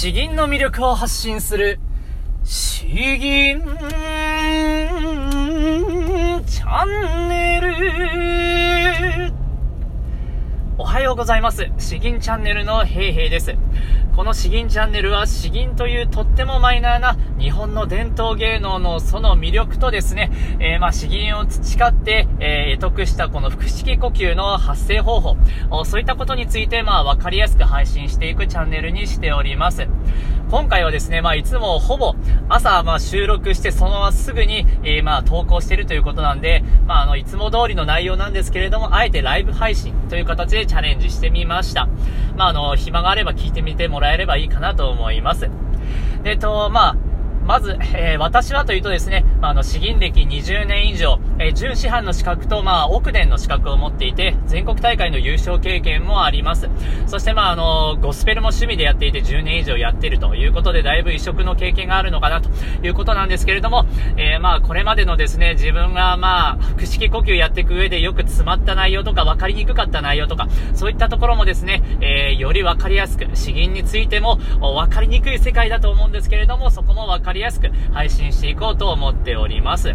詩吟の魅力を発信する、詩吟チャンネル。おはようございます。詩吟チャンネルのヘイヘイです。この詩吟チャンネルは詩吟というとってもマイナーな日本の伝統芸能のその魅力とですね、えー、まあ詩吟を培って、えー、得したこの腹式呼吸の発声方法、そういったことについてまあわかりやすく配信していくチャンネルにしております。今回はですね、まあいつもほぼ朝まあ収録してそのまますぐに、えー、まあ投稿しているということなんで、まああのいつも通りの内容なんですけれども、あえてライブ配信という形でチャレンジしてみました。まああの暇があれば聞いてみてもらえればいいかなと思います。えっと、まあ、まず、えー、私はというとですね、まあ、の、詩吟歴20年以上、えー、準師範の資格と、まあ、奥伝の資格を持っていて、全国大会の優勝経験もあります。そして、まあ、あの、ゴスペルも趣味でやっていて10年以上やってるということで、だいぶ異色の経験があるのかなということなんですけれども、えー、まあ、これまでのですね、自分が、まあ、腹式呼吸やっていく上でよく詰まった内容とか、分かりにくかった内容とか、そういったところもですね、えより分かりやすく、詩吟についても分かりにくい世界だと思うんですけれども、そこも分かりやすく配信していこうと思っております。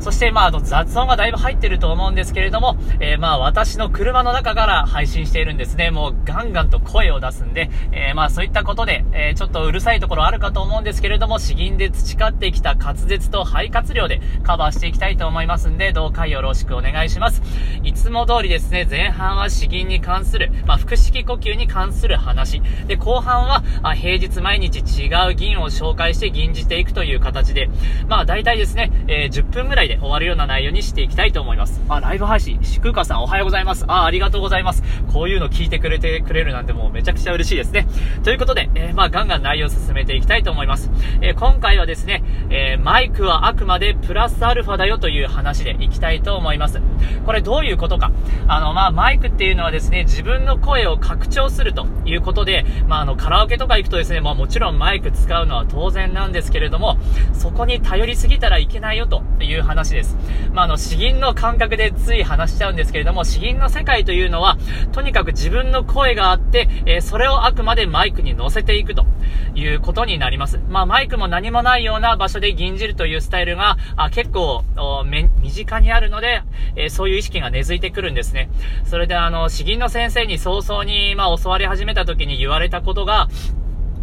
そして、まあ、あの、雑音がだいぶ入ってると思うんですけれども、えー、まあ、私の車の中から配信しているんですね。もう、ガンガンと声を出すんで、えー、まあ、そういったことで、えー、ちょっとうるさいところあるかと思うんですけれども、詩吟で培ってきた滑舌と肺活量でカバーしていきたいと思いますんで、どうかよろしくお願いします。いつも通りですね、前半は詩吟に関する、まあ、腹式呼吸に関する話。で、後半は、あ平日毎日違う銀を紹介して吟じていくという形で、まあ、大体ですね、え10分ぐらいで終わるような内容にしていきたいと思います。あ、ライブ配信、しくかさんおはようございます。あ、ありがとうございます。こういうの聞いてくれてくれるなんてもうめちゃくちゃ嬉しいですね。ということで、えー、まあ、ガンガン内容を進めていきたいと思います。えー、今回はですね、えー、マイクはあくまでプラスアルファだよという話でいきたいと思います。これどういうことか。あの、まあ、マイクっていうのはですね、自分の声を拡張するということで、まあ、あの、カラオケとか行くとですね、まあ、もちろんマイク使うのは当然なんですけれども、そこに頼りすぎたらいけないよという話話です。まあ、あの、詩吟の感覚でつい話しちゃうんですけれども、詩吟の世界というのは、とにかく自分の声があって、えー、それをあくまでマイクに乗せていくということになります。まあ、マイクも何もないような場所で吟じるというスタイルが、あ結構、身近にあるので、えー、そういう意識が根付いてくるんですね。それで、あの、詩吟の先生に早々に、まあ、教わり始めた時に言われたことが、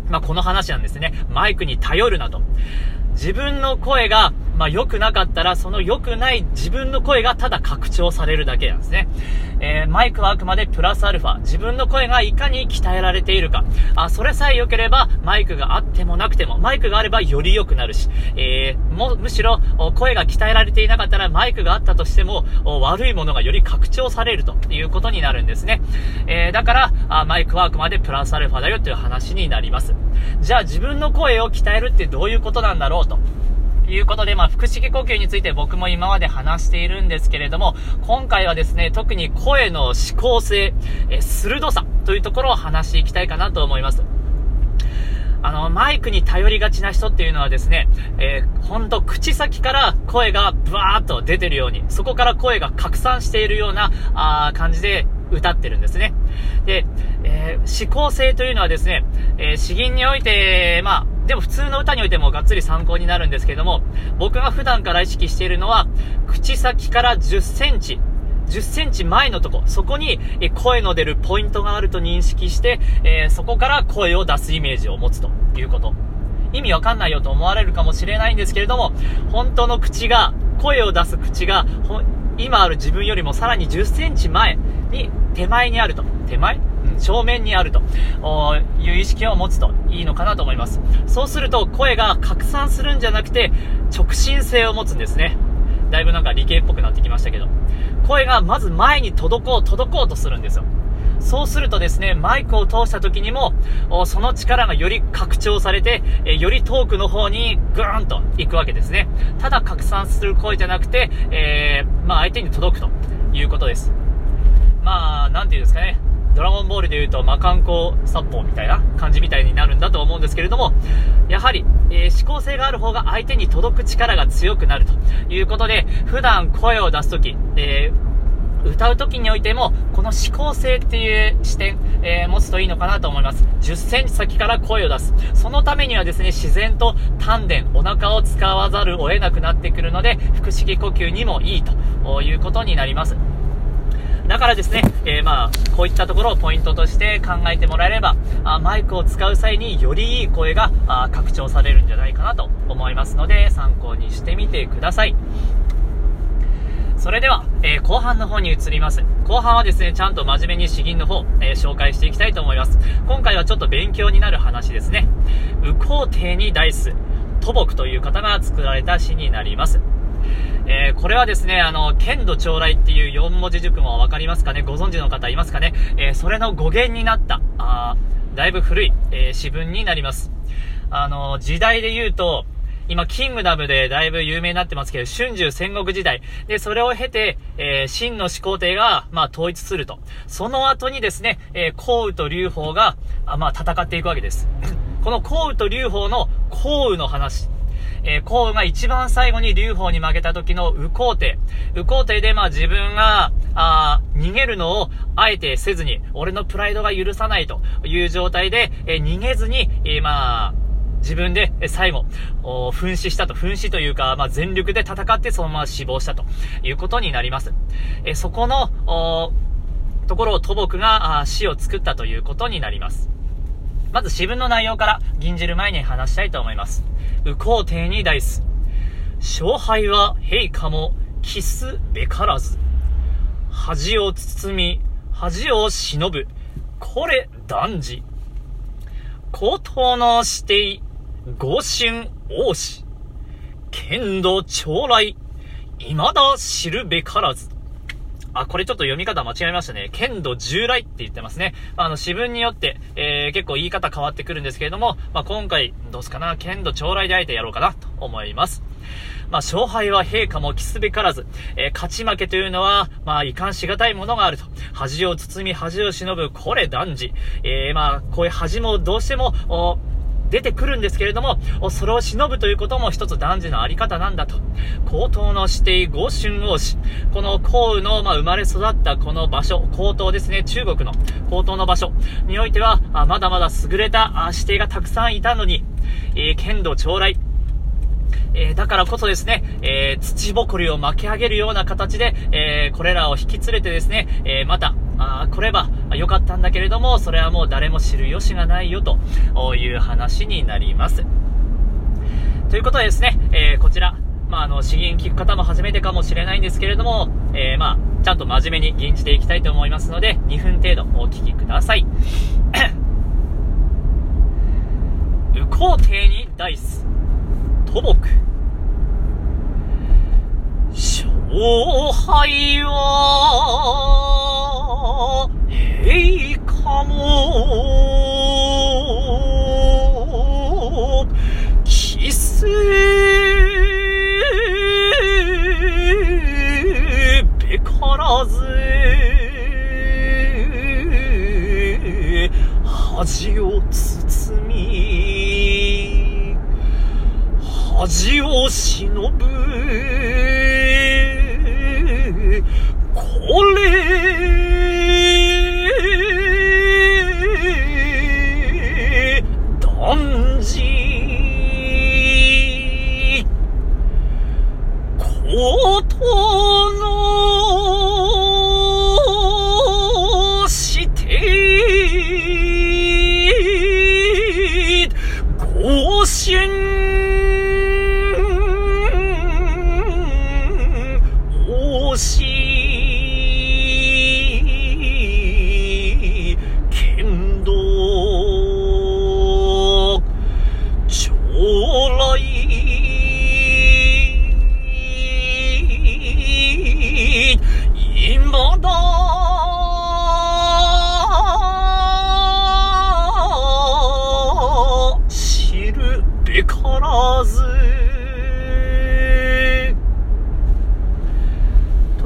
まあ、この話なんですね。マイクに頼るなと。自分の声が、まあ、良くなかったら、その良くない自分の声がただ拡張されるだけなんですね。えー、マイクはあくまでプラスアルファ。自分の声がいかに鍛えられているか。あ、それさえ良ければ、マイクがあってもなくても、マイクがあればより良くなるし、えー、も、むしろ、声が鍛えられていなかったら、マイクがあったとしても、悪いものがより拡張されるということになるんですね。えー、だから、あマイクはあくまでプラスアルファだよという話になります。じゃあ自分の声を鍛えるってどういうことなんだろうと。いうことで、まあ、腹式呼吸について僕も今まで話しているんですけれども、今回はですね、特に声の指向性、え鋭さというところを話していきたいかなと思います。あの、マイクに頼りがちな人っていうのはですね、えー、ほんと口先から声がブワーっと出てるように、そこから声が拡散しているような、あ感じで歌ってるんですね。で、えー、思考性というのはですね、えー、詩吟において、まあ、でも普通の歌においてもがっつり参考になるんですけども、僕が普段から意識しているのは、口先から10センチ、10センチ前のとこ、そこに声の出るポイントがあると認識して、えー、そこから声を出すイメージを持つということ。意味わかんないよと思われるかもしれないんですけれども、本当の口が、声を出す口が、今ある自分よりもさらに10センチ前に、手前にあると。手前？正面にあるという意識を持つといいのかなと思います。そうすると声が拡散するんじゃなくて直進性を持つんですね。だいぶなんか理系っぽくなってきましたけど。声がまず前に届こう、届こうとするんですよ。そうするとですね、マイクを通した時にも、その力がより拡張されて、えより遠くの方にグーンと行くわけですね。ただ拡散する声じゃなくて、えー、まあ相手に届くということです。まあ、なんていうんですかね。ドラゴンボールで言うと魔漢光殺法みたいな感じみたいになるんだと思うんですけれども、やはり、えー、思考性がある方が相手に届く力が強くなるということで、普段声を出すとき、えー歌う時においても、この思考性っていう視点、えー、持つといいのかなと思います。10センチ先から声を出す。そのためにはですね、自然と丹田、お腹を使わざるを得なくなってくるので、腹式呼吸にもいいということになります。だからですね、えー、まあ、こういったところをポイントとして考えてもらえれば、あマイクを使う際によりいい声があ拡張されるんじゃないかなと思いますので、参考にしてみてください。それでは、えー、後半の方に移ります。後半はですね、ちゃんと真面目に詩吟の方、えー、紹介していきたいと思います。今回はちょっと勉強になる話ですね。右皇帝にダイス、土木という方が作られた詩になります。えー、これはですね、あの、剣道将来っていう4文字熟語はわかりますかね？ご存知の方いますかね？え、それの語源になった、あだいぶ古い、えー、詩文になります。あの、時代で言うと、今、キングダムでだいぶ有名になってますけど、春秋戦国時代。で、それを経て、えー、真の始皇帝が、まあ、統一すると。その後にですね、えー、項羽と劉邦が、あまあ、戦っていくわけです。この項羽と劉邦の項羽の話。えー、項羽が一番最後に劉邦に負けた時の右皇帝。右皇帝で、まあ自分が、あ逃げるのをあえてせずに、俺のプライドが許さないという状態で、えー、逃げずに、えー、まあ、自分で最後、噴死したと、噴死というか、まあ、全力で戦ってそのまま死亡したということになります。えそこの、ところを土木が死を作ったということになります。まず詩文の内容から吟じる前に話したいと思います。右皇帝に大す。勝敗は陛下もキスべからず。恥を包み、恥を忍ぶ。これ断じ。高等の指定、五春王子。剣道将来、未だ知るべからず。あ、これちょっと読み方間違えましたね。剣道従来って言ってますね。あの、詩文によって、えー、結構言い方変わってくるんですけれども、まあ、今回、どうすかな、剣道将来であえてやろうかなと思います。まあ、勝敗は陛下も期すべからず、えー、勝ち負けというのは、まあ、遺憾しがたいものがあると。恥を包み、恥を忍ぶ、これ断じ。えー、まあ、こういう恥もどうしても、出てくるんですけれども、それを忍ぶということも一つ男児のあり方なんだと。高等の指定五春王子。この皇羽の、まあ、生まれ育ったこの場所、高等ですね、中国の高等の場所においては、あまだまだ優れた指定がたくさんいたのに、えー、剣道将来、えー、だからこそですね、えー、土ぼこりを巻き上げるような形で、えー、これらを引き連れてですね、えまた、あ来ればよかったんだけれども、それはもう誰も知る由がないよという話になります。ということでですね、えこちら、まあ、あの、詩吟聞く方も初めてかもしれないんですけれども、えー、まあ、ちゃんと真面目に吟じていきたいと思いますので、2分程度お聞きください。右皇帝にダイス。土木。勝敗は、陛下も、キスべからず、恥を包み、恥を忍ぶ、これ、ず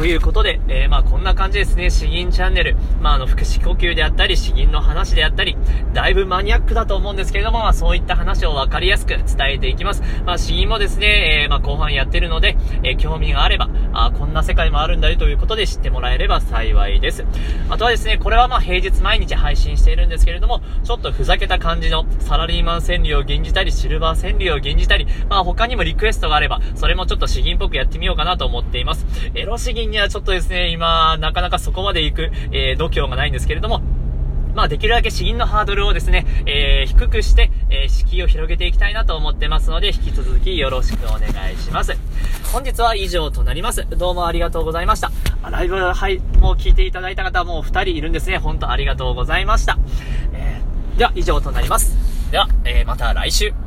ということで、えー、まあこんな感じですね、詩吟チャンネル。まああの、腹式呼吸であったり、詩吟の話であったり、だいぶマニアックだと思うんですけれども、まあそういった話をわかりやすく伝えていきます。まあ詩吟もですね、えー、まあ後半やってるので、えー、興味があれば、あこんな世界もあるんだよということで知ってもらえれば幸いです。あとはですね、これはまあ平日毎日配信しているんですけれども、ちょっとふざけた感じのサラリーマン川柳を吟じたり、シルバー川柳を吟じたり、まあ他にもリクエストがあれば、それもちょっと詩吟っぽくやってみようかなと思っています。エロ詩吟にはちょっとですね、今、なかなかそこまで行く、えー、度胸がないんですけれども、まあ、できるだけ詩吟のハードルをですね、えー、低くして、えー、敷居を広げていきたいなと思ってますので、引き続きよろしくお願いします。本日は以上となります。どうもありがとうございました。ライブ、はい、もう聞いていただいた方もう2人いるんですね。本当ありがとうございました。えー、では、以上となります。では、えー、また来週。